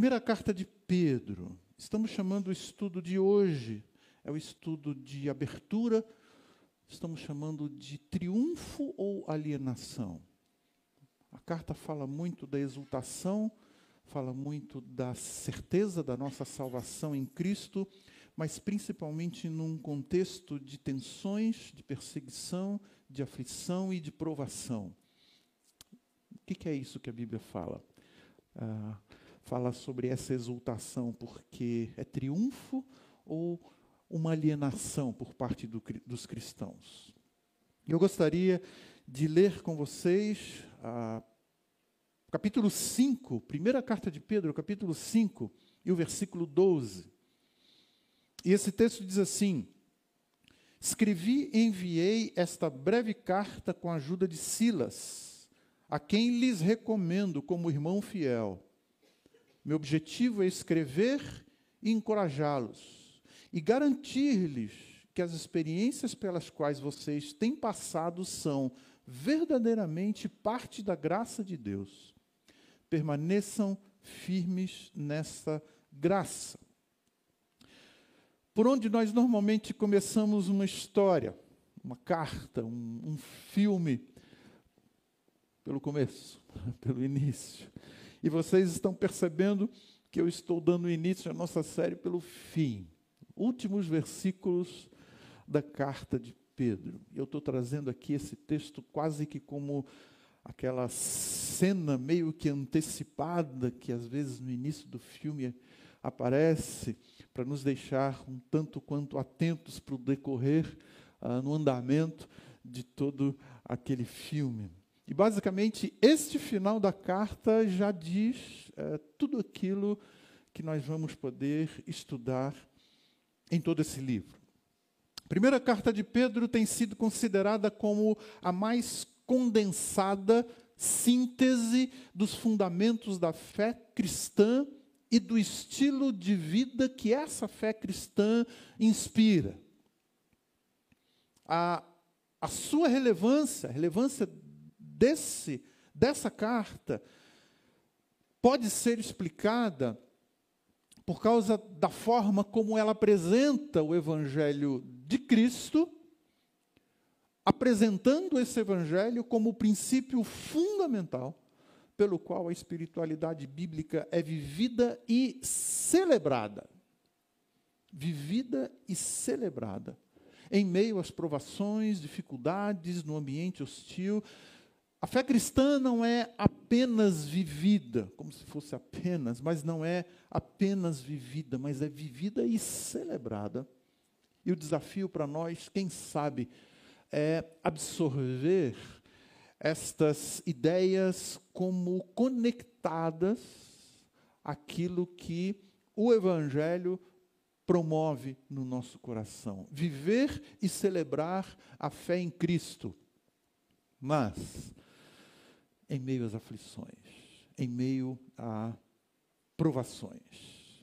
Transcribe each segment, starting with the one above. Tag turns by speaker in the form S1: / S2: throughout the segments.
S1: Primeira carta de Pedro. Estamos chamando o estudo de hoje, é o estudo de abertura, estamos chamando de triunfo ou alienação. A carta fala muito da exultação, fala muito da certeza da nossa salvação em Cristo, mas principalmente num contexto de tensões, de perseguição, de aflição e de provação. O que é isso que a Bíblia fala? Ah, fala sobre essa exultação, porque é triunfo ou uma alienação por parte do, dos cristãos. Eu gostaria de ler com vocês a capítulo 5, primeira carta de Pedro, capítulo 5, e o versículo 12. E esse texto diz assim: Escrevi e enviei esta breve carta com a ajuda de Silas, a quem lhes recomendo como irmão fiel meu objetivo é escrever e encorajá-los e garantir-lhes que as experiências pelas quais vocês têm passado são verdadeiramente parte da graça de Deus. Permaneçam firmes nessa graça. Por onde nós normalmente começamos uma história, uma carta, um, um filme, pelo começo, pelo início. E vocês estão percebendo que eu estou dando início à nossa série pelo fim. Últimos versículos da carta de Pedro. Eu estou trazendo aqui esse texto quase que como aquela cena meio que antecipada que às vezes no início do filme aparece para nos deixar um tanto quanto atentos para o decorrer, uh, no andamento de todo aquele filme. E basicamente, este final da carta já diz é, tudo aquilo que nós vamos poder estudar em todo esse livro. A primeira carta de Pedro tem sido considerada como a mais condensada síntese dos fundamentos da fé cristã e do estilo de vida que essa fé cristã inspira. A, a sua relevância, a relevância desse, dessa carta pode ser explicada por causa da forma como ela apresenta o Evangelho de Cristo, apresentando esse Evangelho como o princípio fundamental pelo qual a espiritualidade bíblica é vivida e celebrada. Vivida e celebrada. Em meio às provações, dificuldades, no ambiente hostil, a fé cristã não é apenas vivida, como se fosse apenas, mas não é apenas vivida, mas é vivida e celebrada. E o desafio para nós, quem sabe, é absorver estas ideias como conectadas àquilo que o Evangelho promove no nosso coração. Viver e celebrar a fé em Cristo. Mas em meio às aflições, em meio a provações.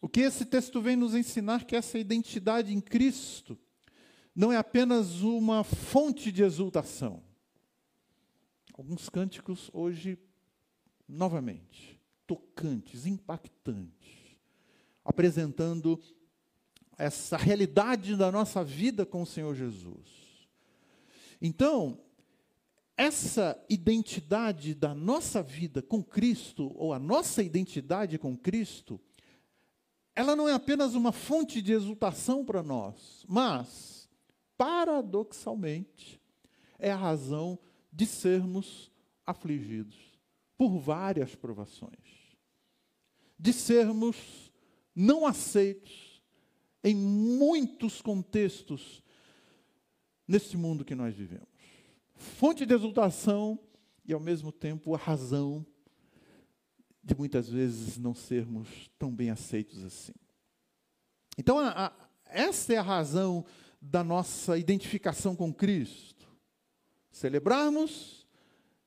S1: O que esse texto vem nos ensinar que essa identidade em Cristo não é apenas uma fonte de exultação. Alguns cânticos hoje, novamente, tocantes, impactantes, apresentando essa realidade da nossa vida com o Senhor Jesus. Então, essa identidade da nossa vida com Cristo, ou a nossa identidade com Cristo, ela não é apenas uma fonte de exultação para nós, mas, paradoxalmente, é a razão de sermos afligidos por várias provações, de sermos não aceitos em muitos contextos nesse mundo que nós vivemos fonte de exultação e, ao mesmo tempo, a razão de muitas vezes não sermos tão bem aceitos assim. Então, a, a, essa é a razão da nossa identificação com Cristo. Celebrarmos,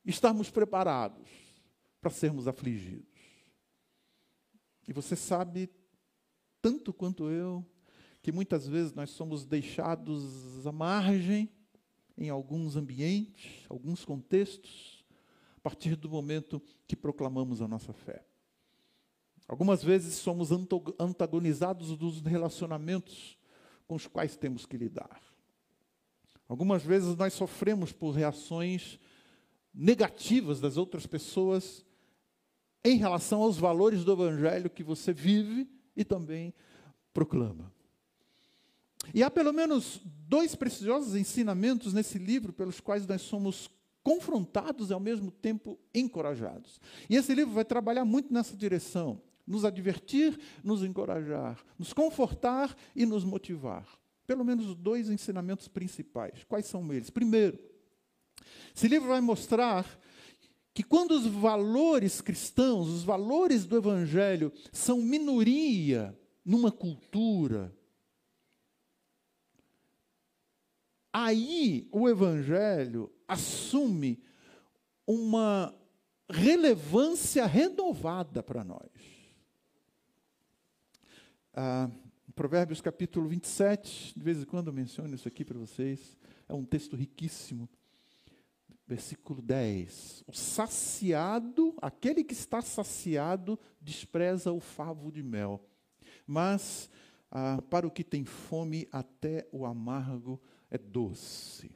S1: estarmos preparados para sermos afligidos. E você sabe, tanto quanto eu, que muitas vezes nós somos deixados à margem em alguns ambientes, alguns contextos, a partir do momento que proclamamos a nossa fé. Algumas vezes somos antagonizados dos relacionamentos com os quais temos que lidar. Algumas vezes nós sofremos por reações negativas das outras pessoas em relação aos valores do Evangelho que você vive e também proclama. E há pelo menos dois preciosos ensinamentos nesse livro pelos quais nós somos confrontados e ao mesmo tempo encorajados. E esse livro vai trabalhar muito nessa direção, nos advertir, nos encorajar, nos confortar e nos motivar. Pelo menos dois ensinamentos principais. Quais são eles? Primeiro, esse livro vai mostrar que quando os valores cristãos, os valores do evangelho são minoria numa cultura, aí o Evangelho assume uma relevância renovada para nós. Ah, Provérbios capítulo 27, de vez em quando eu menciono isso aqui para vocês, é um texto riquíssimo. Versículo 10: O saciado, aquele que está saciado, despreza o favo de mel, mas ah, para o que tem fome, até o amargo é doce.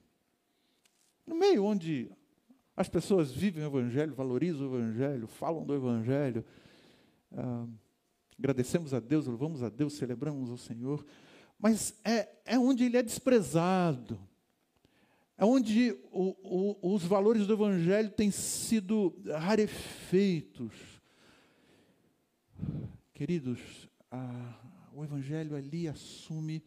S1: No meio onde as pessoas vivem o Evangelho, valorizam o Evangelho, falam do Evangelho, ah, agradecemos a Deus, louvamos a Deus, celebramos o Senhor, mas é, é onde ele é desprezado, é onde o, o, os valores do Evangelho têm sido rarefeitos. Queridos, ah, o Evangelho ali assume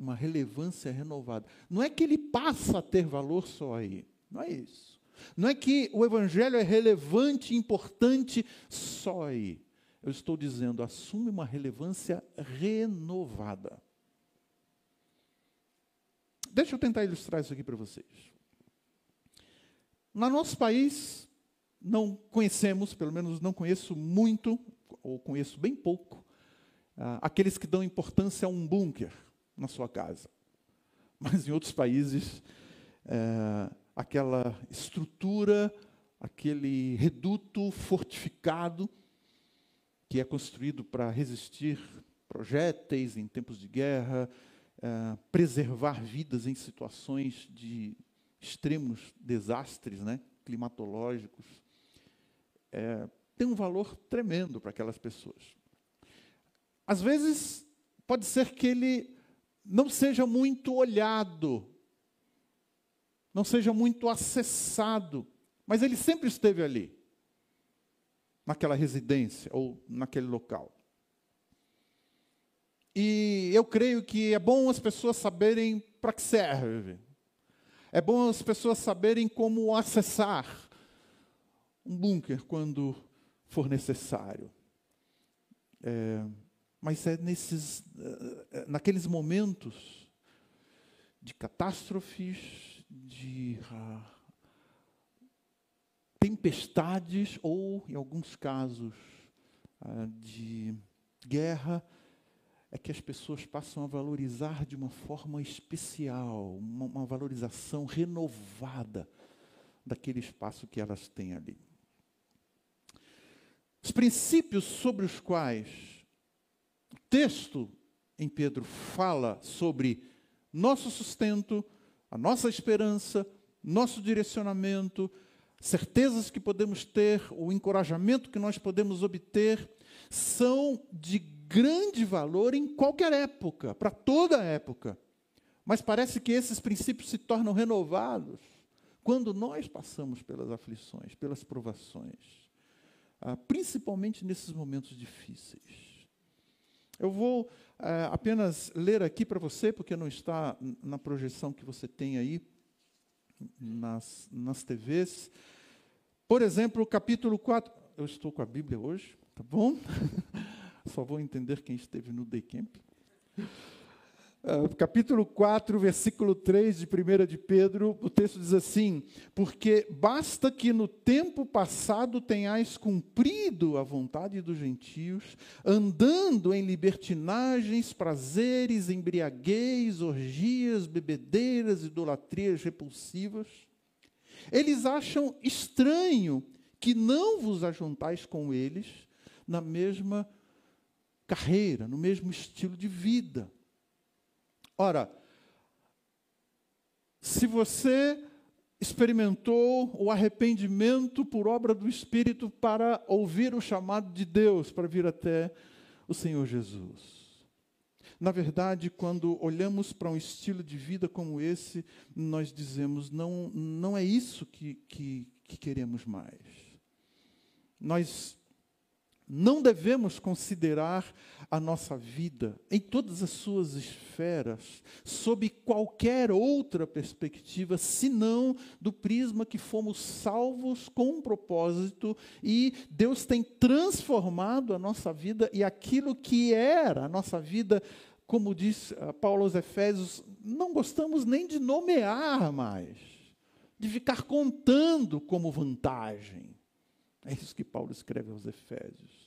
S1: uma relevância renovada. Não é que ele passa a ter valor só aí. Não é isso. Não é que o evangelho é relevante importante só aí. Eu estou dizendo, assume uma relevância renovada. Deixa eu tentar ilustrar isso aqui para vocês. No nosso país, não conhecemos, pelo menos não conheço muito, ou conheço bem pouco, ah, aqueles que dão importância a um bunker na sua casa. Mas em outros países, é, aquela estrutura, aquele reduto fortificado, que é construído para resistir projéteis em tempos de guerra, é, preservar vidas em situações de extremos desastres né, climatológicos, é, tem um valor tremendo para aquelas pessoas. Às vezes, pode ser que ele não seja muito olhado, não seja muito acessado, mas ele sempre esteve ali, naquela residência ou naquele local. E eu creio que é bom as pessoas saberem para que serve. É bom as pessoas saberem como acessar um bunker quando for necessário. É, mas é nesses, eh, eh, naqueles momentos de catástrofes, de uh, tempestades ou, em alguns casos, uh, de guerra, é que as pessoas passam a valorizar de uma forma especial, uma, uma valorização renovada daquele espaço que elas têm ali. Os princípios sobre os quais texto em Pedro fala sobre nosso sustento, a nossa esperança, nosso direcionamento, certezas que podemos ter, o encorajamento que nós podemos obter, são de grande valor em qualquer época, para toda época. Mas parece que esses princípios se tornam renovados quando nós passamos pelas aflições, pelas provações, ah, principalmente nesses momentos difíceis. Eu vou é, apenas ler aqui para você, porque não está na projeção que você tem aí nas, nas TVs. Por exemplo, capítulo 4. Eu estou com a Bíblia hoje, tá bom? Só vou entender quem esteve no Day Camp. Uh, capítulo 4, versículo 3 de 1 de Pedro, o texto diz assim: Porque basta que no tempo passado tenhais cumprido a vontade dos gentios, andando em libertinagens, prazeres, embriaguez, orgias, bebedeiras, idolatrias repulsivas. Eles acham estranho que não vos ajuntais com eles na mesma carreira, no mesmo estilo de vida. Ora, se você experimentou o arrependimento por obra do Espírito para ouvir o chamado de Deus para vir até o Senhor Jesus. Na verdade, quando olhamos para um estilo de vida como esse, nós dizemos: não, não é isso que, que, que queremos mais. Nós não devemos considerar a nossa vida em todas as suas esferas, sob qualquer outra perspectiva, senão do prisma que fomos salvos com um propósito e Deus tem transformado a nossa vida e aquilo que era a nossa vida como diz ah, Paulo aos Efésios, não gostamos nem de nomear mais, de ficar contando como vantagem. É isso que Paulo escreve aos Efésios.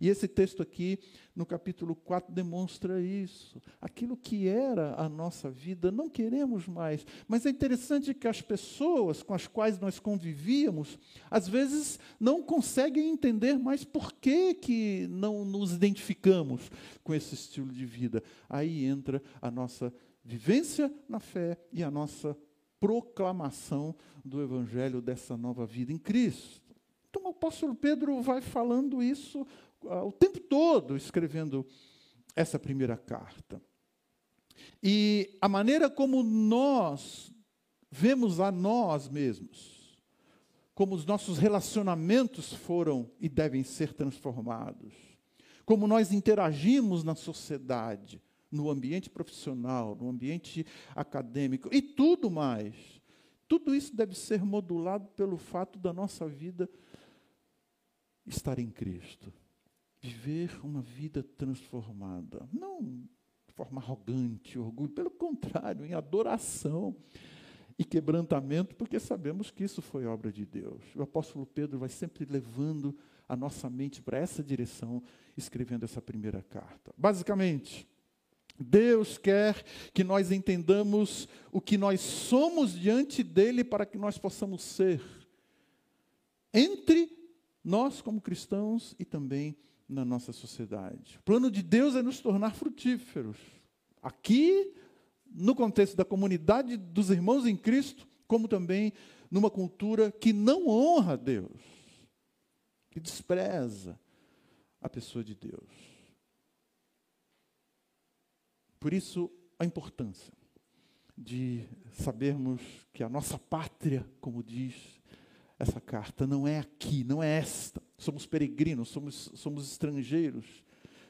S1: E esse texto aqui, no capítulo 4, demonstra isso. Aquilo que era a nossa vida, não queremos mais. Mas é interessante que as pessoas com as quais nós convivíamos, às vezes não conseguem entender mais por que, que não nos identificamos com esse estilo de vida. Aí entra a nossa vivência na fé e a nossa proclamação do Evangelho dessa nova vida em Cristo. Então o apóstolo Pedro vai falando isso o tempo todo escrevendo essa primeira carta. E a maneira como nós vemos a nós mesmos, como os nossos relacionamentos foram e devem ser transformados, como nós interagimos na sociedade, no ambiente profissional, no ambiente acadêmico e tudo mais. Tudo isso deve ser modulado pelo fato da nossa vida estar em Cristo viver uma vida transformada. Não de forma arrogante, orgulho, pelo contrário, em adoração e quebrantamento, porque sabemos que isso foi obra de Deus. O apóstolo Pedro vai sempre levando a nossa mente para essa direção, escrevendo essa primeira carta. Basicamente, Deus quer que nós entendamos o que nós somos diante dele para que nós possamos ser entre nós como cristãos e também na nossa sociedade. O plano de Deus é nos tornar frutíferos. Aqui, no contexto da comunidade dos irmãos em Cristo, como também numa cultura que não honra Deus, que despreza a pessoa de Deus. Por isso, a importância de sabermos que a nossa pátria, como diz essa carta, não é aqui, não é esta somos peregrinos, somos, somos estrangeiros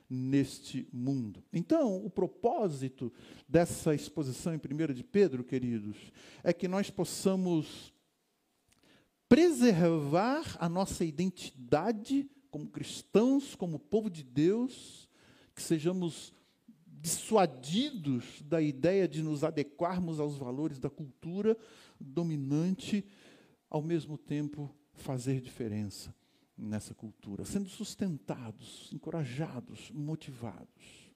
S1: neste mundo. Então, o propósito dessa exposição em 1 de Pedro, queridos, é que nós possamos preservar a nossa identidade como cristãos, como povo de Deus, que sejamos dissuadidos da ideia de nos adequarmos aos valores da cultura dominante, ao mesmo tempo fazer diferença nessa cultura, sendo sustentados, encorajados, motivados.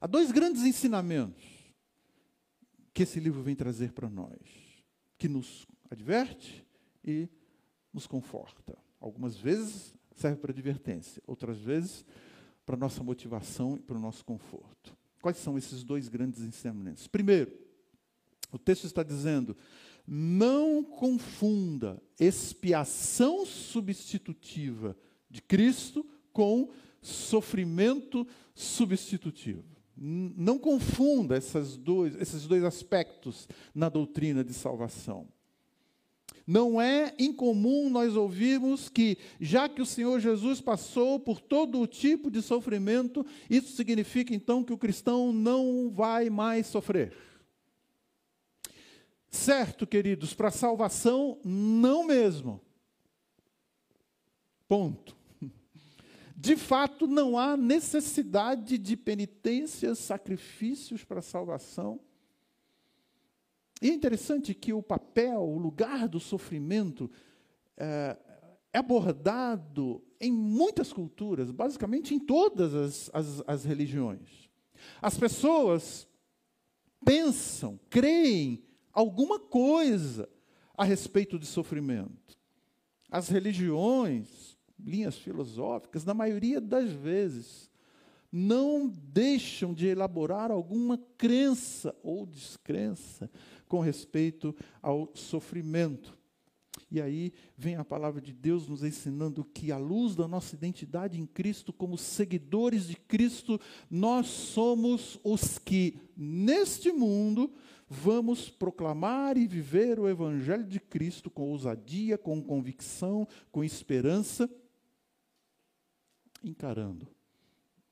S1: Há dois grandes ensinamentos que esse livro vem trazer para nós, que nos adverte e nos conforta. Algumas vezes serve para advertência, outras vezes para nossa motivação e para o nosso conforto. Quais são esses dois grandes ensinamentos? Primeiro, o texto está dizendo: não confunda expiação substitutiva de Cristo com sofrimento substitutivo. Não confunda dois, esses dois aspectos na doutrina de salvação. Não é incomum nós ouvirmos que, já que o Senhor Jesus passou por todo o tipo de sofrimento, isso significa então que o cristão não vai mais sofrer. Certo, queridos, para salvação, não mesmo. Ponto. De fato, não há necessidade de penitências, sacrifícios para salvação. E é interessante que o papel, o lugar do sofrimento é, é abordado em muitas culturas, basicamente em todas as, as, as religiões. As pessoas pensam, creem alguma coisa a respeito de sofrimento. As religiões linhas filosóficas, na maioria das vezes, não deixam de elaborar alguma crença ou descrença com respeito ao sofrimento. E aí vem a palavra de Deus nos ensinando que, à luz da nossa identidade em Cristo, como seguidores de Cristo, nós somos os que, neste mundo, vamos proclamar e viver o Evangelho de Cristo com ousadia, com convicção, com esperança, encarando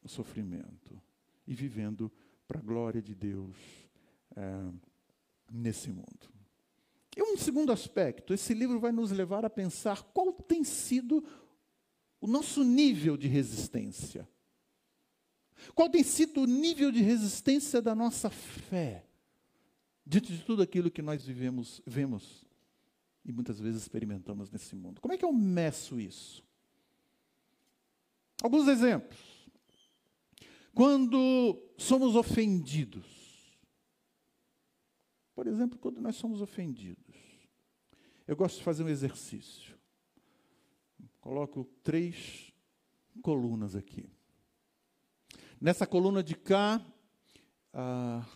S1: o sofrimento e vivendo para a glória de Deus é, nesse mundo. E um segundo aspecto, esse livro vai nos levar a pensar qual tem sido o nosso nível de resistência. Qual tem sido o nível de resistência da nossa fé diante de tudo aquilo que nós vivemos, vemos e muitas vezes experimentamos nesse mundo? Como é que eu meço isso? Alguns exemplos. Quando somos ofendidos, por exemplo, quando nós somos ofendidos, eu gosto de fazer um exercício. Coloco três colunas aqui. Nessa coluna de cá, ah,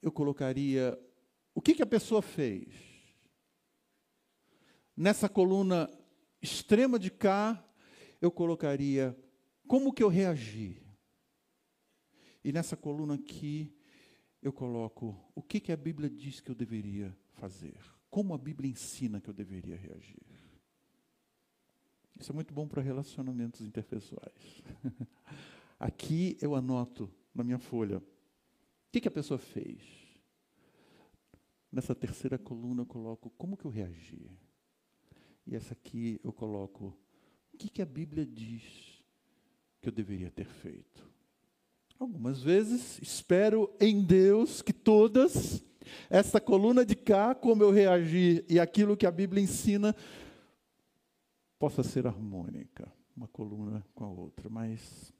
S1: eu colocaria o que, que a pessoa fez. Nessa coluna extrema de cá, eu colocaria como que eu reagi. E nessa coluna aqui, eu coloco o que, que a Bíblia diz que eu deveria fazer, como a Bíblia ensina que eu deveria reagir. Isso é muito bom para relacionamentos interpessoais. Aqui eu anoto na minha folha o que, que a pessoa fez. Nessa terceira coluna eu coloco como que eu reagi. E essa aqui eu coloco o que, que a Bíblia diz que eu deveria ter feito. Algumas vezes espero em Deus que todas, essa coluna de cá, como eu reagir e aquilo que a Bíblia ensina, possa ser harmônica, uma coluna com a outra. Mas,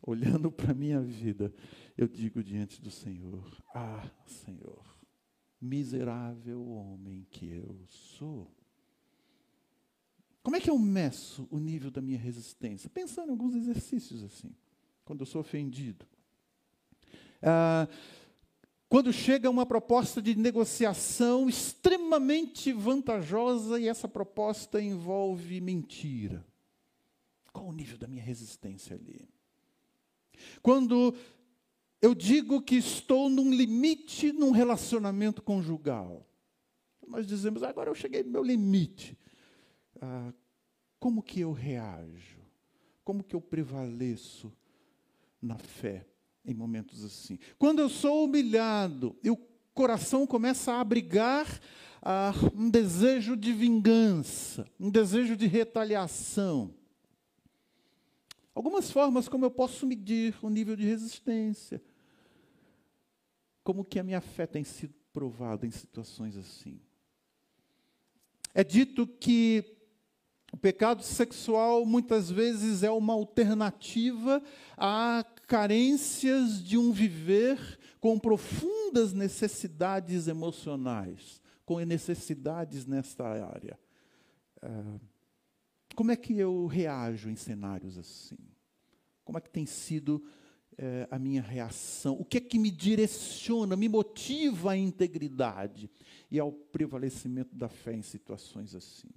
S1: olhando para a minha vida, eu digo diante do Senhor: Ah, Senhor, miserável homem que eu sou. Como é que eu meço o nível da minha resistência? Pensando em alguns exercícios assim quando eu sou ofendido. Ah, quando chega uma proposta de negociação extremamente vantajosa e essa proposta envolve mentira. Qual o nível da minha resistência ali? Quando eu digo que estou num limite num relacionamento conjugal. Nós dizemos, agora eu cheguei no meu limite. Ah, como que eu reajo? Como que eu prevaleço na fé em momentos assim. Quando eu sou humilhado e o coração começa a abrigar ah, um desejo de vingança, um desejo de retaliação. Algumas formas como eu posso medir o nível de resistência. Como que a minha fé tem sido provada em situações assim. É dito que o pecado sexual muitas vezes é uma alternativa a carências de um viver com profundas necessidades emocionais, com necessidades nesta área. É, como é que eu reajo em cenários assim? Como é que tem sido é, a minha reação? O que é que me direciona, me motiva à integridade e ao prevalecimento da fé em situações assim?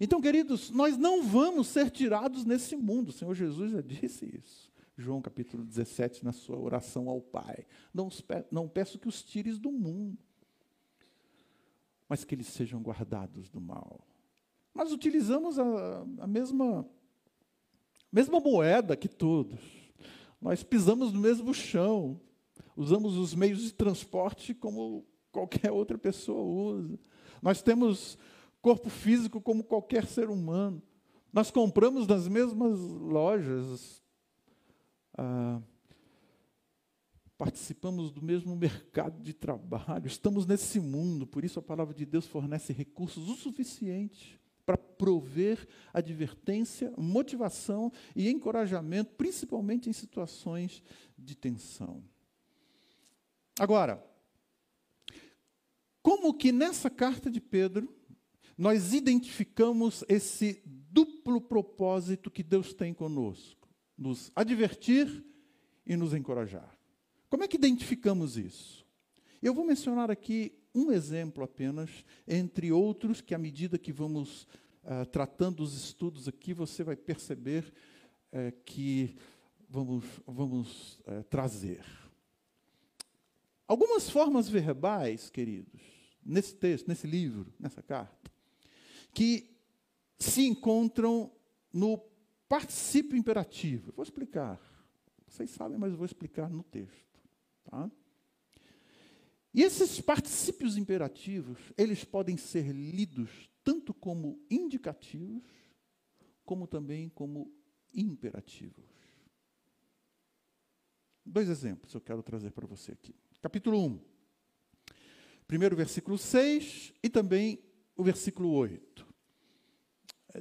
S1: Então, queridos, nós não vamos ser tirados nesse mundo. O Senhor Jesus já disse isso. João capítulo 17, na sua oração ao Pai. Não, não peço que os tires do mundo, mas que eles sejam guardados do mal. Nós utilizamos a, a mesma, mesma moeda que todos. Nós pisamos no mesmo chão. Usamos os meios de transporte como qualquer outra pessoa usa. Nós temos corpo físico como qualquer ser humano. Nós compramos nas mesmas lojas, ah, participamos do mesmo mercado de trabalho, estamos nesse mundo, por isso a palavra de Deus fornece recursos o suficiente para prover advertência, motivação e encorajamento, principalmente em situações de tensão. Agora, como que nessa carta de Pedro, nós identificamos esse duplo propósito que Deus tem conosco: nos advertir e nos encorajar. Como é que identificamos isso? Eu vou mencionar aqui um exemplo apenas, entre outros, que à medida que vamos uh, tratando os estudos aqui, você vai perceber uh, que vamos, vamos uh, trazer. Algumas formas verbais, queridos, nesse texto, nesse livro, nessa carta, que se encontram no particípio imperativo. Eu vou explicar. Vocês sabem, mas eu vou explicar no texto. Tá? E esses particípios imperativos, eles podem ser lidos tanto como indicativos, como também como imperativos. Dois exemplos eu quero trazer para você aqui. Capítulo 1. Primeiro versículo 6 e também o versículo 8.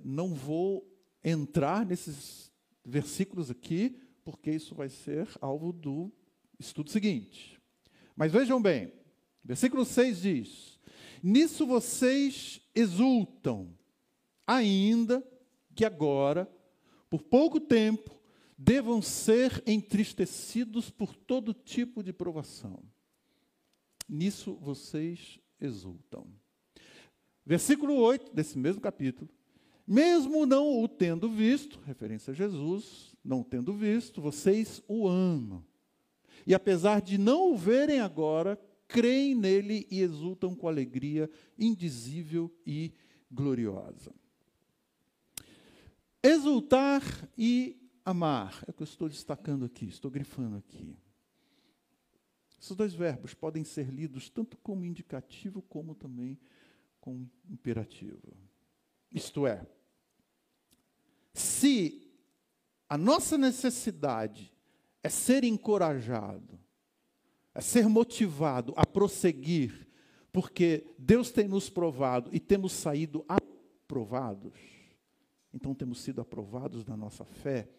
S1: Não vou entrar nesses versículos aqui, porque isso vai ser alvo do estudo seguinte. Mas vejam bem, versículo 6 diz: Nisso vocês exultam, ainda que agora, por pouco tempo, devam ser entristecidos por todo tipo de provação. Nisso vocês exultam. Versículo 8 desse mesmo capítulo. Mesmo não o tendo visto, referência a Jesus, não tendo visto, vocês o amam. E apesar de não o verem agora, creem nele e exultam com alegria indizível e gloriosa. Exultar e amar é o que eu estou destacando aqui, estou grifando aqui. Esses dois verbos podem ser lidos tanto como indicativo como também como imperativo. Isto é, se a nossa necessidade é ser encorajado, é ser motivado a prosseguir, porque Deus tem nos provado e temos saído aprovados, então temos sido aprovados na nossa fé,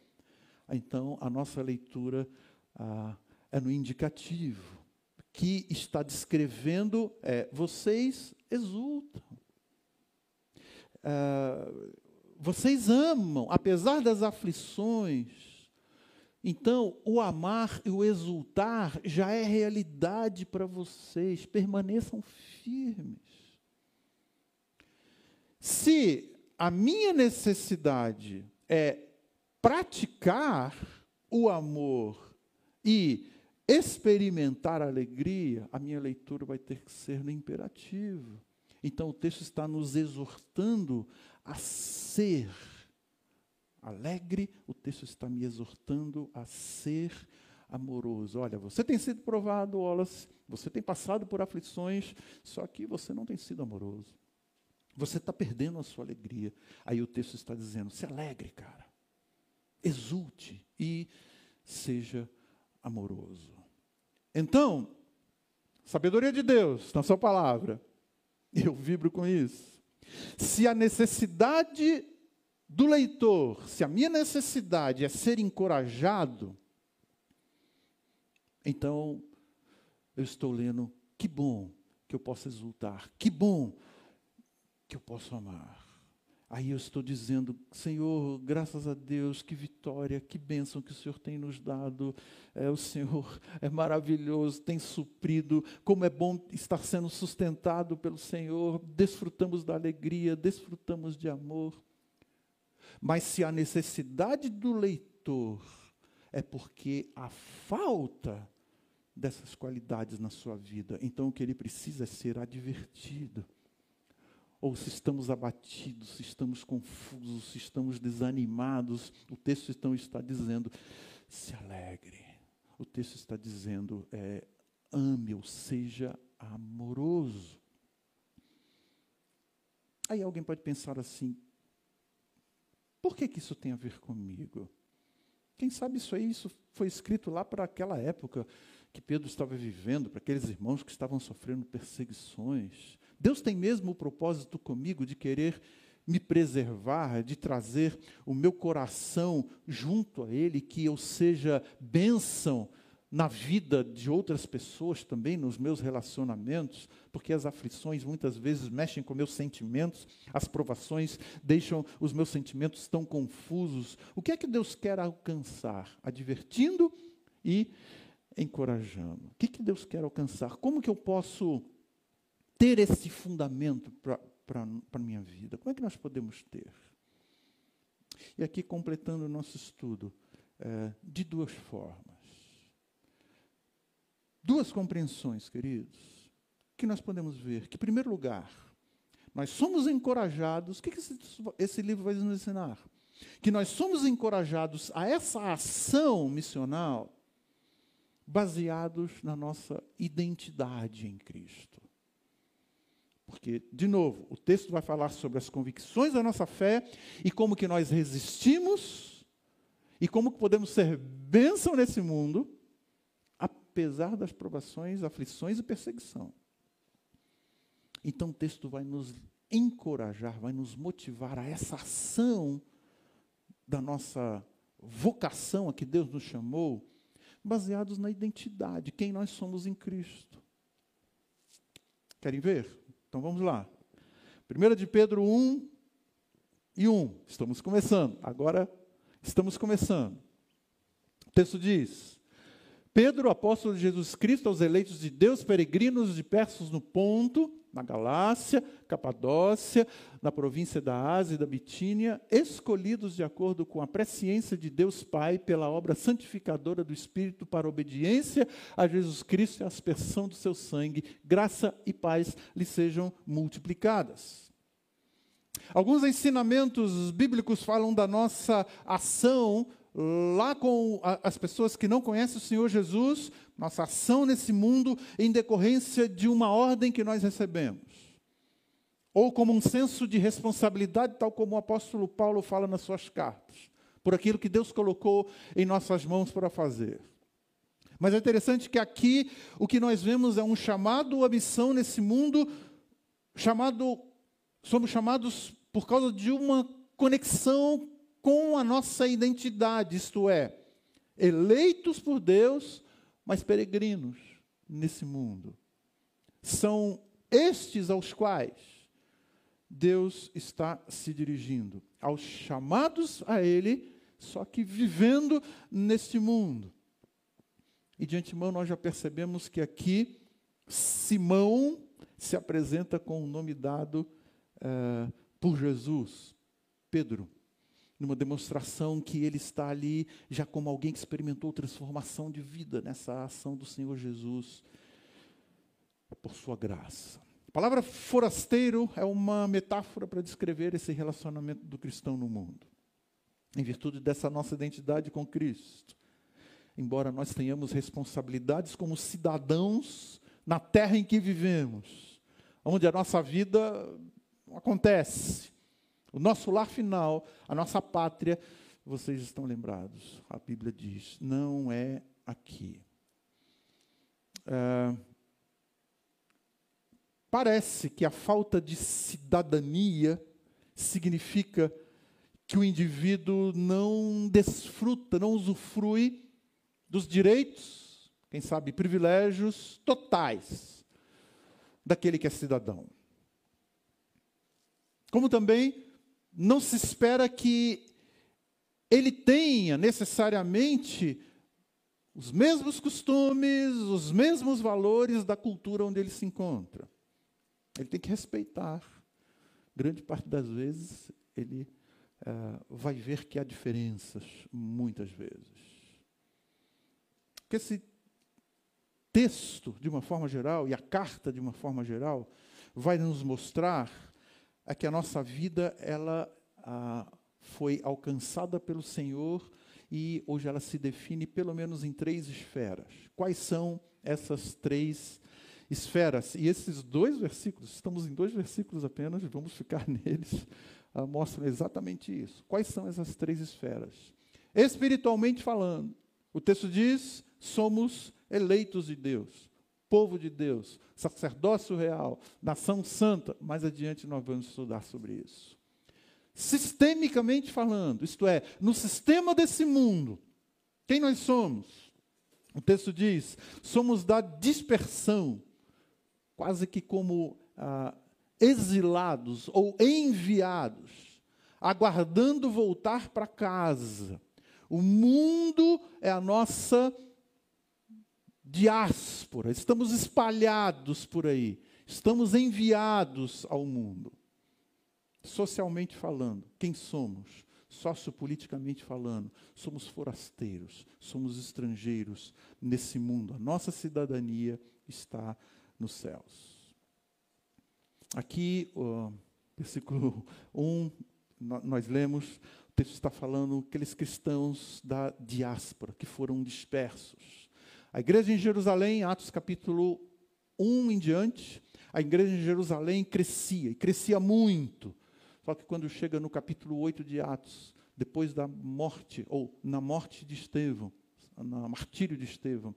S1: então a nossa leitura ah, é no indicativo, que está descrevendo é, vocês exultam. Ah, vocês amam, apesar das aflições. Então, o amar e o exultar já é realidade para vocês. Permaneçam firmes. Se a minha necessidade é praticar o amor e experimentar a alegria, a minha leitura vai ter que ser no imperativo. Então o texto está nos exortando a ser alegre, o texto está me exortando a ser amoroso. Olha, você tem sido provado, Wallace, você tem passado por aflições, só que você não tem sido amoroso. Você está perdendo a sua alegria. Aí o texto está dizendo: se alegre, cara. Exulte e seja amoroso. Então, sabedoria de Deus na sua palavra eu vibro com isso. Se a necessidade do leitor, se a minha necessidade é ser encorajado, então eu estou lendo, que bom que eu posso exultar, que bom que eu posso amar. Aí eu estou dizendo, Senhor, graças a Deus, que vitória, que bênção que o Senhor tem nos dado. É, o Senhor é maravilhoso, tem suprido. Como é bom estar sendo sustentado pelo Senhor. Desfrutamos da alegria, desfrutamos de amor. Mas se a necessidade do leitor é porque há falta dessas qualidades na sua vida, então o que ele precisa é ser advertido ou se estamos abatidos, se estamos confusos, se estamos desanimados, o texto então está dizendo: se alegre. O texto está dizendo: é, ame ou seja amoroso. Aí alguém pode pensar assim: por que, que isso tem a ver comigo? Quem sabe isso aí, isso foi escrito lá para aquela época que Pedro estava vivendo, para aqueles irmãos que estavam sofrendo perseguições. Deus tem mesmo o propósito comigo de querer me preservar, de trazer o meu coração junto a Ele, que eu seja bênção na vida de outras pessoas também, nos meus relacionamentos, porque as aflições muitas vezes mexem com meus sentimentos, as provações deixam os meus sentimentos tão confusos. O que é que Deus quer alcançar? Advertindo e encorajando. O que, que Deus quer alcançar? Como que eu posso ter esse fundamento para a minha vida? Como é que nós podemos ter? E aqui, completando o nosso estudo, é, de duas formas. Duas compreensões, queridos, que nós podemos ver. Que, em primeiro lugar, nós somos encorajados. O que esse, esse livro vai nos ensinar? Que nós somos encorajados a essa ação missional baseados na nossa identidade em Cristo. Porque, de novo, o texto vai falar sobre as convicções da nossa fé e como que nós resistimos e como que podemos ser bênção nesse mundo apesar das provações, aflições e perseguição. Então o texto vai nos encorajar, vai nos motivar a essa ação da nossa vocação a que Deus nos chamou, baseados na identidade, quem nós somos em Cristo. Querem ver? Então vamos lá. 1 de Pedro 1 e 1. Estamos começando. Agora estamos começando. O texto diz: Pedro, apóstolo de Jesus Cristo, aos eleitos de Deus, peregrinos dispersos no Ponto, na Galácia, Capadócia, na província da Ásia e da Bitínia, escolhidos de acordo com a presciência de Deus Pai pela obra santificadora do Espírito para obediência a Jesus Cristo e a aspersão do seu sangue, graça e paz lhe sejam multiplicadas. Alguns ensinamentos bíblicos falam da nossa ação lá com as pessoas que não conhecem o Senhor Jesus, nossa ação nesse mundo em decorrência de uma ordem que nós recebemos. Ou como um senso de responsabilidade, tal como o apóstolo Paulo fala nas suas cartas, por aquilo que Deus colocou em nossas mãos para fazer. Mas é interessante que aqui o que nós vemos é um chamado à missão nesse mundo, chamado, somos chamados por causa de uma conexão com a nossa identidade, isto é, eleitos por Deus, mas peregrinos nesse mundo. São estes aos quais Deus está se dirigindo, aos chamados a Ele, só que vivendo neste mundo. E de antemão nós já percebemos que aqui Simão se apresenta com o nome dado uh, por Jesus, Pedro numa demonstração que ele está ali já como alguém que experimentou transformação de vida nessa ação do Senhor Jesus por sua graça. A palavra forasteiro é uma metáfora para descrever esse relacionamento do cristão no mundo. Em virtude dessa nossa identidade com Cristo. Embora nós tenhamos responsabilidades como cidadãos na terra em que vivemos, onde a nossa vida acontece, o nosso lar final, a nossa pátria, vocês estão lembrados. A Bíblia diz: não é aqui. É, parece que a falta de cidadania significa que o indivíduo não desfruta, não usufrui dos direitos, quem sabe privilégios totais daquele que é cidadão. Como também não se espera que ele tenha necessariamente os mesmos costumes, os mesmos valores da cultura onde ele se encontra. Ele tem que respeitar. Grande parte das vezes ele uh, vai ver que há diferenças, muitas vezes. Porque esse texto, de uma forma geral, e a carta, de uma forma geral, vai nos mostrar é que a nossa vida ela ah, foi alcançada pelo Senhor e hoje ela se define pelo menos em três esferas. Quais são essas três esferas? E esses dois versículos, estamos em dois versículos apenas, vamos ficar neles, ah, mostram exatamente isso. Quais são essas três esferas? Espiritualmente falando, o texto diz: somos eleitos de Deus povo de Deus, sacerdócio real, nação santa. Mais adiante nós vamos estudar sobre isso. Sistemicamente falando, isto é, no sistema desse mundo, quem nós somos? O texto diz: somos da dispersão, quase que como ah, exilados ou enviados, aguardando voltar para casa. O mundo é a nossa diáspora, estamos espalhados por aí, estamos enviados ao mundo. Socialmente falando, quem somos? Sociopoliticamente falando, somos forasteiros, somos estrangeiros nesse mundo. A nossa cidadania está nos céus. Aqui, uh, versículo 1, nós lemos, o texto está falando aqueles cristãos da diáspora que foram dispersos. A igreja em Jerusalém, Atos capítulo 1 em diante, a igreja em Jerusalém crescia, e crescia muito. Só que quando chega no capítulo 8 de Atos, depois da morte, ou na morte de Estevão, no martírio de Estevão,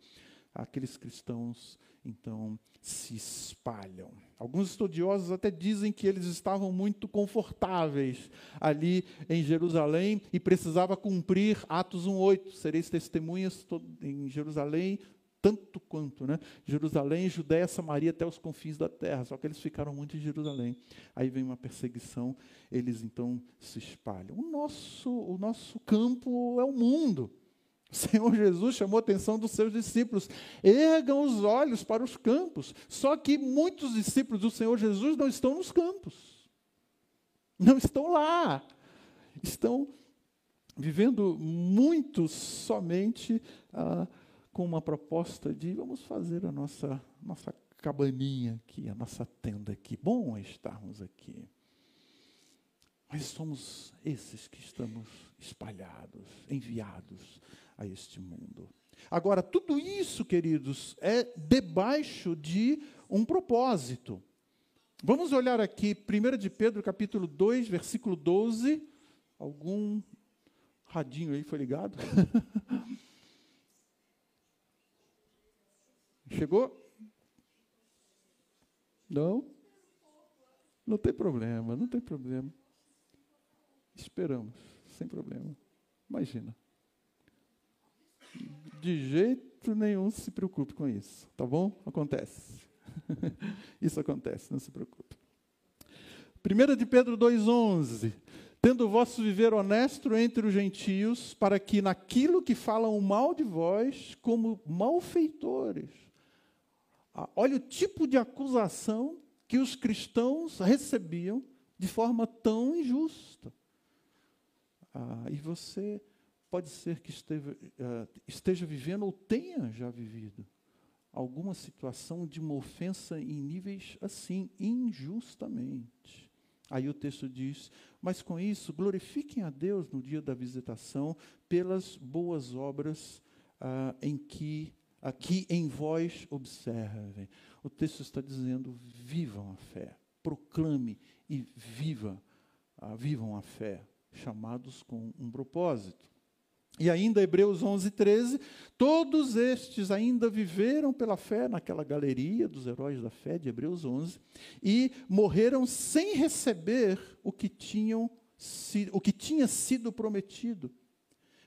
S1: aqueles cristãos, então, se espalham. Alguns estudiosos até dizem que eles estavam muito confortáveis ali em Jerusalém e precisava cumprir Atos 1:8, sereis testemunhas em Jerusalém, tanto quanto, né? Jerusalém, Judéia, Samaria até os confins da terra. Só que eles ficaram muito em Jerusalém. Aí vem uma perseguição, eles então se espalham. O nosso, o nosso campo é o mundo. O Senhor Jesus chamou a atenção dos seus discípulos. Ergam os olhos para os campos. Só que muitos discípulos do Senhor Jesus não estão nos campos. Não estão lá. Estão vivendo muito somente ah, com uma proposta de vamos fazer a nossa, nossa cabaninha aqui, a nossa tenda aqui. Bom estarmos aqui. Mas somos esses que estamos espalhados, enviados a este mundo. Agora, tudo isso, queridos, é debaixo de um propósito. Vamos olhar aqui, 1 de Pedro, capítulo 2, versículo 12. Algum radinho aí foi ligado? Chegou? Não? Não tem problema, não tem problema. Esperamos, sem problema. Imagina. De jeito nenhum se preocupe com isso, tá bom? Acontece. isso acontece, não se preocupe. 1 de Pedro 2,11 tendo o vosso viver honesto entre os gentios, para que naquilo que falam mal de vós, como malfeitores, ah, olha o tipo de acusação que os cristãos recebiam de forma tão injusta. Ah, e você pode ser que esteja, uh, esteja vivendo ou tenha já vivido alguma situação de uma ofensa em níveis assim, injustamente. Aí o texto diz: Mas com isso, glorifiquem a Deus no dia da visitação pelas boas obras uh, em que aqui em vós observem. O texto está dizendo: vivam a fé, proclame e viva, uh, vivam a fé, chamados com um propósito. E ainda Hebreus 11, 13, todos estes ainda viveram pela fé naquela galeria dos heróis da fé de Hebreus 11 e morreram sem receber o que tinham o que tinha sido prometido.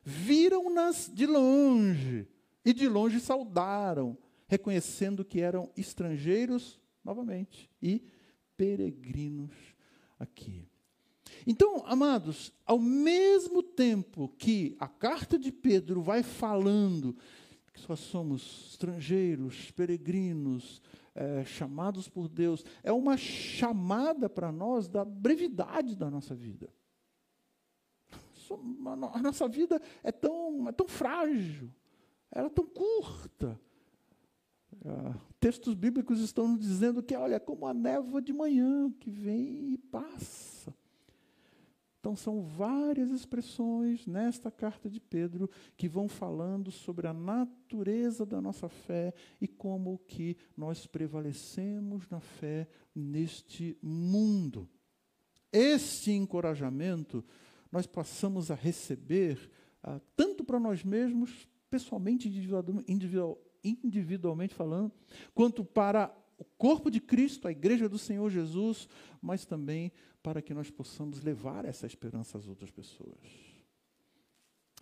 S1: Viram-nas de longe e de longe saudaram, reconhecendo que eram estrangeiros, novamente, e peregrinos aqui. Então, amados, ao mesmo tempo que a carta de Pedro vai falando que só somos estrangeiros, peregrinos, é, chamados por Deus, é uma chamada para nós da brevidade da nossa vida. A nossa vida é tão, é tão frágil, ela é tão curta. Uh, textos bíblicos estão nos dizendo que, olha, é como a névoa de manhã que vem e passa. Então, são várias expressões nesta carta de Pedro que vão falando sobre a natureza da nossa fé e como que nós prevalecemos na fé neste mundo. Este encorajamento nós passamos a receber ah, tanto para nós mesmos pessoalmente, individual, individualmente falando, quanto para o corpo de Cristo, a igreja do Senhor Jesus, mas também para que nós possamos levar essa esperança às outras pessoas.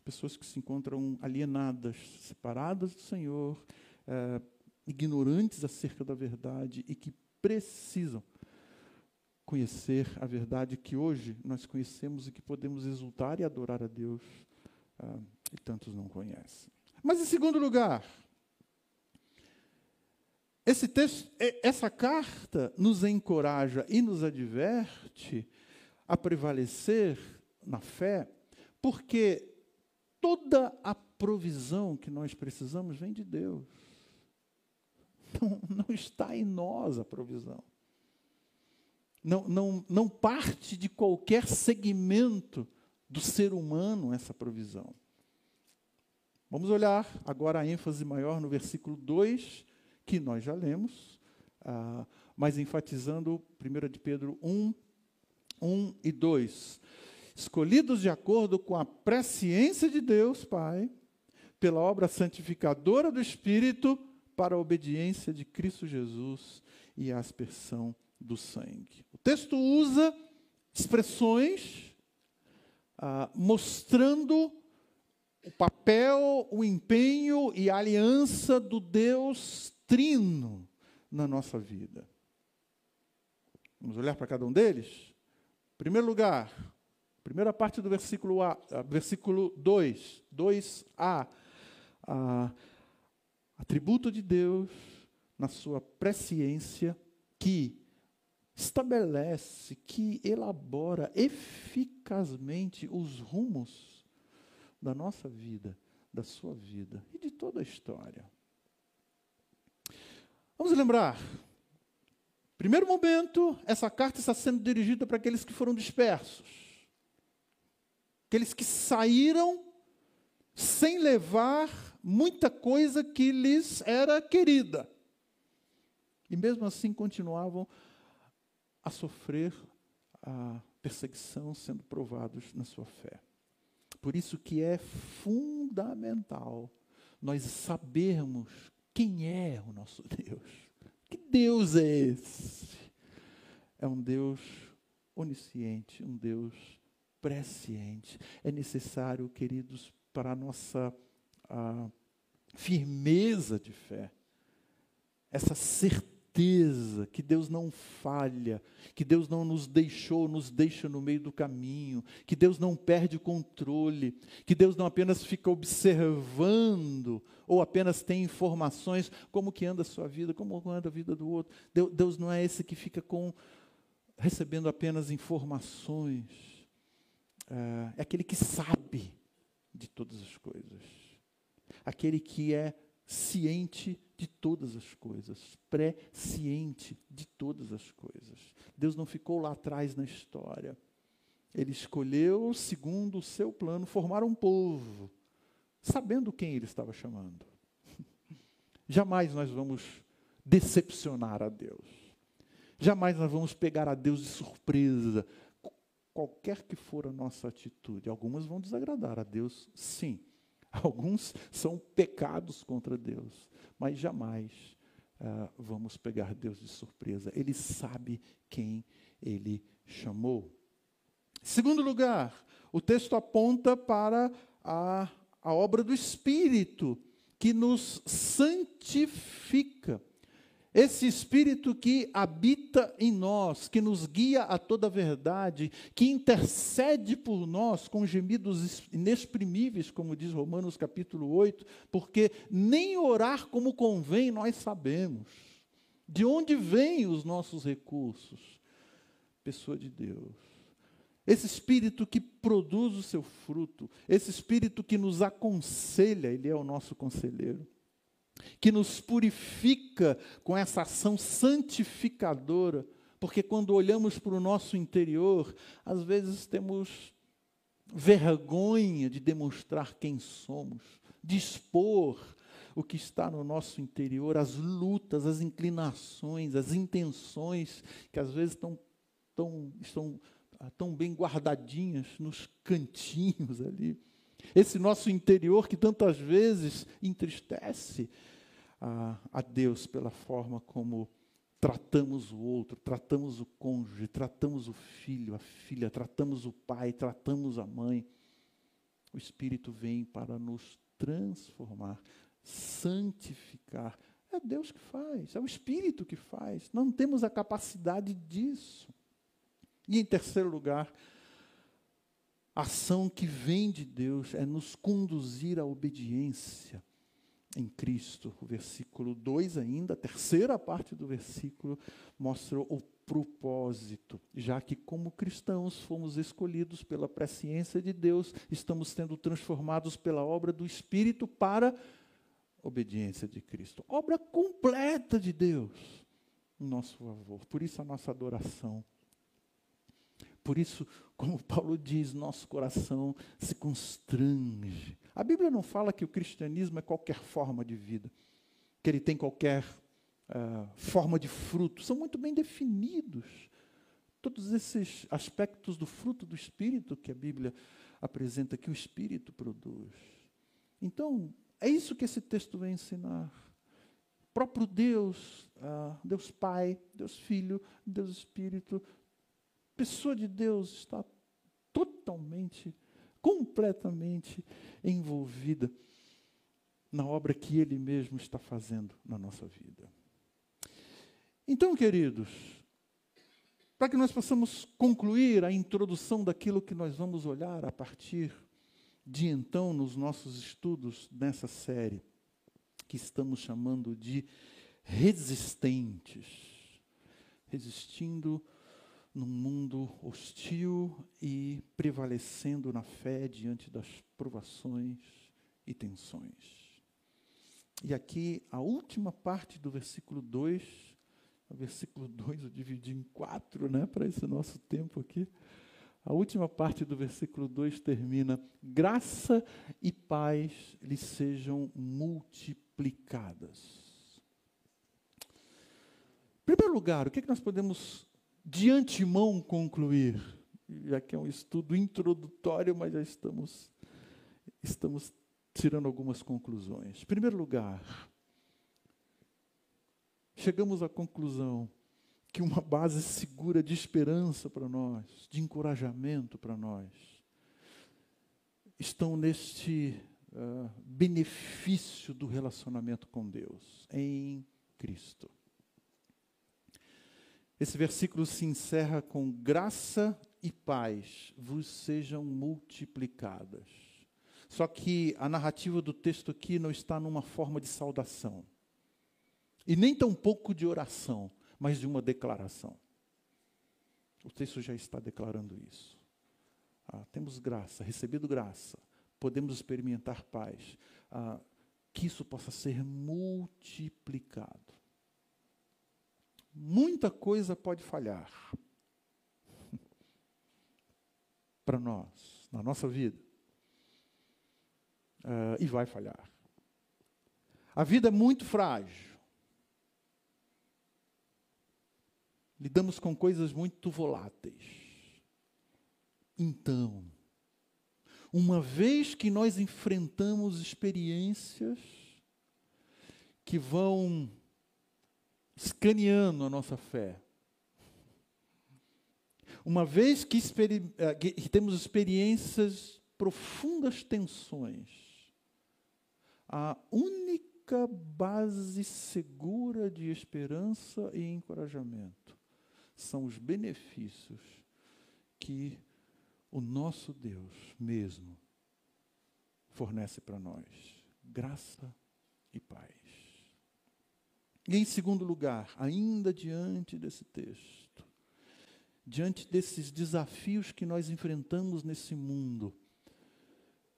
S1: pessoas que se encontram alienadas, separadas do Senhor, é, ignorantes acerca da verdade e que precisam conhecer a verdade que hoje nós conhecemos e que podemos exultar e adorar a Deus ah, e tantos não conhecem. Mas em segundo lugar, esse texto, essa carta nos encoraja e nos adverte a prevalecer na fé, porque toda a provisão que nós precisamos vem de Deus. Não, não está em nós a provisão. Não, não, não parte de qualquer segmento do ser humano essa provisão. Vamos olhar agora a ênfase maior no versículo 2, que nós já lemos, ah, mas enfatizando 1 de Pedro 1, 1 e 2 escolhidos de acordo com a presciência de Deus, Pai, pela obra santificadora do Espírito, para a obediência de Cristo Jesus e a aspersão do sangue. O texto usa expressões ah, mostrando o papel, o empenho e a aliança do Deus trino na nossa vida. Vamos olhar para cada um deles? Em primeiro lugar, Primeira parte do versículo, a, versículo 2, 2a. A, atributo de Deus na sua presciência que estabelece, que elabora eficazmente os rumos da nossa vida, da sua vida e de toda a história. Vamos lembrar. Primeiro momento, essa carta está sendo dirigida para aqueles que foram dispersos aqueles que saíram sem levar muita coisa que lhes era querida. E mesmo assim continuavam a sofrer a perseguição, sendo provados na sua fé. Por isso que é fundamental nós sabermos quem é o nosso Deus. Que Deus é esse? É um Deus onisciente, um Deus presciente. É necessário, queridos, para a nossa a firmeza de fé, essa certeza que Deus não falha, que Deus não nos deixou, nos deixa no meio do caminho, que Deus não perde o controle, que Deus não apenas fica observando ou apenas tem informações como que anda a sua vida, como anda a vida do outro. Deus, não é esse que fica com recebendo apenas informações uh, é aquele que sabe de todas as coisas, aquele que é ciente de todas as coisas, pré-ciente de todas as coisas. Deus não ficou lá atrás na história. Ele escolheu, segundo o seu plano, formar um povo, sabendo quem ele estava chamando. Jamais nós vamos decepcionar a Deus. Jamais nós vamos pegar a Deus de surpresa qualquer que for a nossa atitude. Algumas vão desagradar a Deus, sim. Alguns são pecados contra Deus, mas jamais uh, vamos pegar Deus de surpresa. Ele sabe quem ele chamou. Segundo lugar, o texto aponta para a, a obra do Espírito, que nos santifica. Esse Espírito que habita em nós, que nos guia a toda a verdade, que intercede por nós com gemidos inexprimíveis, como diz Romanos capítulo 8, porque nem orar como convém nós sabemos. De onde vêm os nossos recursos? Pessoa de Deus. Esse Espírito que produz o seu fruto, esse Espírito que nos aconselha, Ele é o nosso conselheiro que nos purifica com essa ação santificadora, porque quando olhamos para o nosso interior, às vezes temos vergonha de demonstrar quem somos, de expor o que está no nosso interior, as lutas, as inclinações, as intenções que às vezes estão, tão, estão ah, tão bem guardadinhas nos cantinhos ali. Esse nosso interior que tantas vezes entristece a, a Deus pela forma como tratamos o outro, tratamos o cônjuge, tratamos o filho, a filha, tratamos o pai, tratamos a mãe. O Espírito vem para nos transformar, santificar. É Deus que faz, é o Espírito que faz. Não temos a capacidade disso. E em terceiro lugar, ação que vem de Deus é nos conduzir à obediência em Cristo. O versículo 2 ainda, a terceira parte do versículo, mostra o propósito, já que como cristãos fomos escolhidos pela presciência de Deus, estamos sendo transformados pela obra do Espírito para obediência de Cristo. Obra completa de Deus em nosso favor. Por isso a nossa adoração. Por isso, como Paulo diz, nosso coração se constrange. A Bíblia não fala que o cristianismo é qualquer forma de vida, que ele tem qualquer uh, forma de fruto. São muito bem definidos todos esses aspectos do fruto do Espírito que a Bíblia apresenta, que o Espírito produz. Então, é isso que esse texto vem ensinar. O próprio Deus, uh, Deus Pai, Deus Filho, Deus Espírito, pessoa de Deus está totalmente, completamente envolvida na obra que Ele mesmo está fazendo na nossa vida. Então, queridos, para que nós possamos concluir a introdução daquilo que nós vamos olhar a partir de então nos nossos estudos nessa série, que estamos chamando de resistentes, resistindo num mundo hostil e prevalecendo na fé diante das provações e tensões. E aqui a última parte do versículo 2, o versículo 2 eu dividi em quatro, né, para esse nosso tempo aqui. A última parte do versículo 2 termina: graça e paz lhes sejam multiplicadas. Em primeiro lugar, o que, é que nós podemos de antemão concluir? Já que é um estudo introdutório, mas já estamos, estamos tirando algumas conclusões. Em primeiro lugar, chegamos à conclusão que uma base segura de esperança para nós, de encorajamento para nós, estão neste uh, benefício do relacionamento com Deus, em Cristo. Esse versículo se encerra com graça e paz vos sejam multiplicadas. Só que a narrativa do texto aqui não está numa forma de saudação. E nem tão pouco de oração mas de uma declaração. O texto já está declarando isso. Ah, temos graça, recebido graça, podemos experimentar paz. Ah, que isso possa ser multiplicado. Muita coisa pode falhar para nós, na nossa vida. Uh, e vai falhar. A vida é muito frágil. lidamos com coisas muito voláteis. Então, uma vez que nós enfrentamos experiências que vão escaneando a nossa fé, uma vez que, eh, que temos experiências profundas tensões, a única base segura de esperança e encorajamento são os benefícios que o nosso Deus mesmo fornece para nós: graça e paz. E em segundo lugar, ainda diante desse texto, diante desses desafios que nós enfrentamos nesse mundo,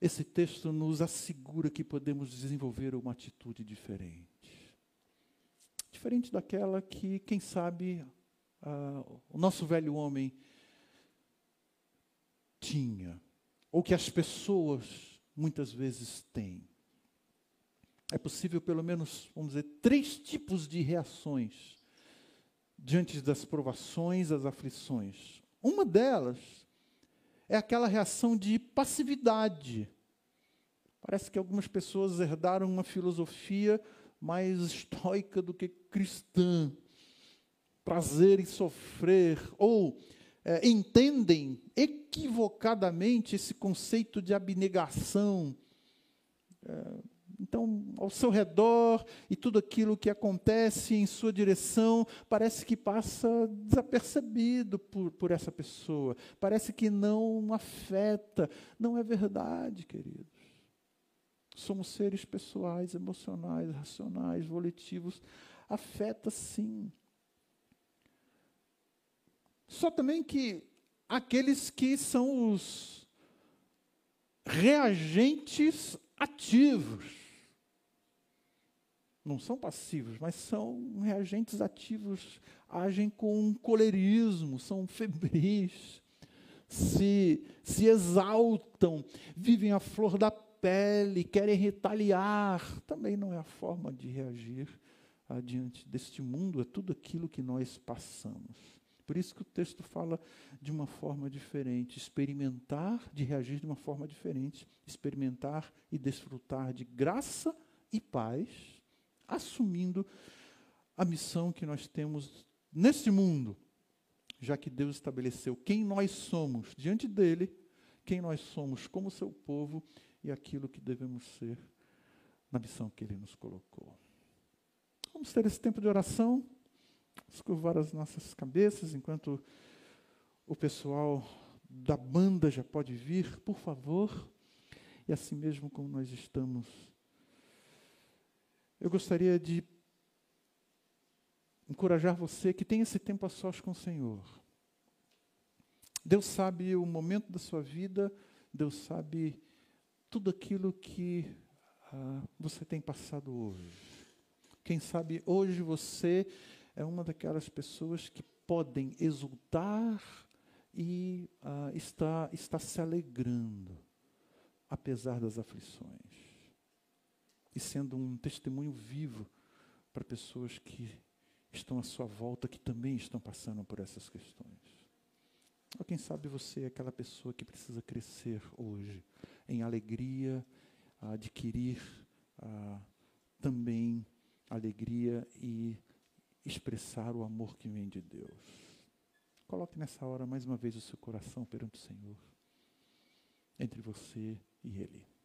S1: esse texto nos assegura que podemos desenvolver uma atitude diferente. Diferente daquela que, quem sabe, o nosso velho homem tinha, ou que as pessoas muitas vezes têm. É possível, pelo menos, vamos dizer, três tipos de reações diante das provações, das aflições. Uma delas é aquela reação de passividade. Parece que algumas pessoas herdaram uma filosofia mais estoica do que cristã prazer em sofrer, ou é, entendem equivocadamente esse conceito de abnegação. É, então, ao seu redor e tudo aquilo que acontece em sua direção parece que passa desapercebido por, por essa pessoa, parece que não afeta. Não é verdade, queridos. Somos seres pessoais, emocionais, racionais, volitivos. Afeta sim. Só também que aqueles que são os reagentes ativos não são passivos, mas são reagentes ativos, agem com colerismo, são febris, se, se exaltam, vivem a flor da pele, querem retaliar. Também não é a forma de reagir diante deste mundo, é tudo aquilo que nós passamos. Por isso que o texto fala de uma forma diferente, experimentar, de reagir de uma forma diferente, experimentar e desfrutar de graça e paz assumindo a missão que nós temos nesse mundo, já que Deus estabeleceu quem nós somos diante dele, quem nós somos como seu povo e aquilo que devemos ser na missão que ele nos colocou. Vamos ter esse tempo de oração, curvar as nossas cabeças enquanto o pessoal da banda já pode vir, por favor. E assim mesmo como nós estamos eu gostaria de encorajar você que tem esse tempo a sós com o Senhor. Deus sabe o momento da sua vida, Deus sabe tudo aquilo que ah, você tem passado hoje. Quem sabe hoje você é uma daquelas pessoas que podem exultar e ah, está, está se alegrando, apesar das aflições e sendo um testemunho vivo para pessoas que estão à sua volta, que também estão passando por essas questões. Ou quem sabe você é aquela pessoa que precisa crescer hoje em alegria, adquirir ah, também alegria e expressar o amor que vem de Deus. Coloque nessa hora mais uma vez o seu coração perante o Senhor, entre você e Ele.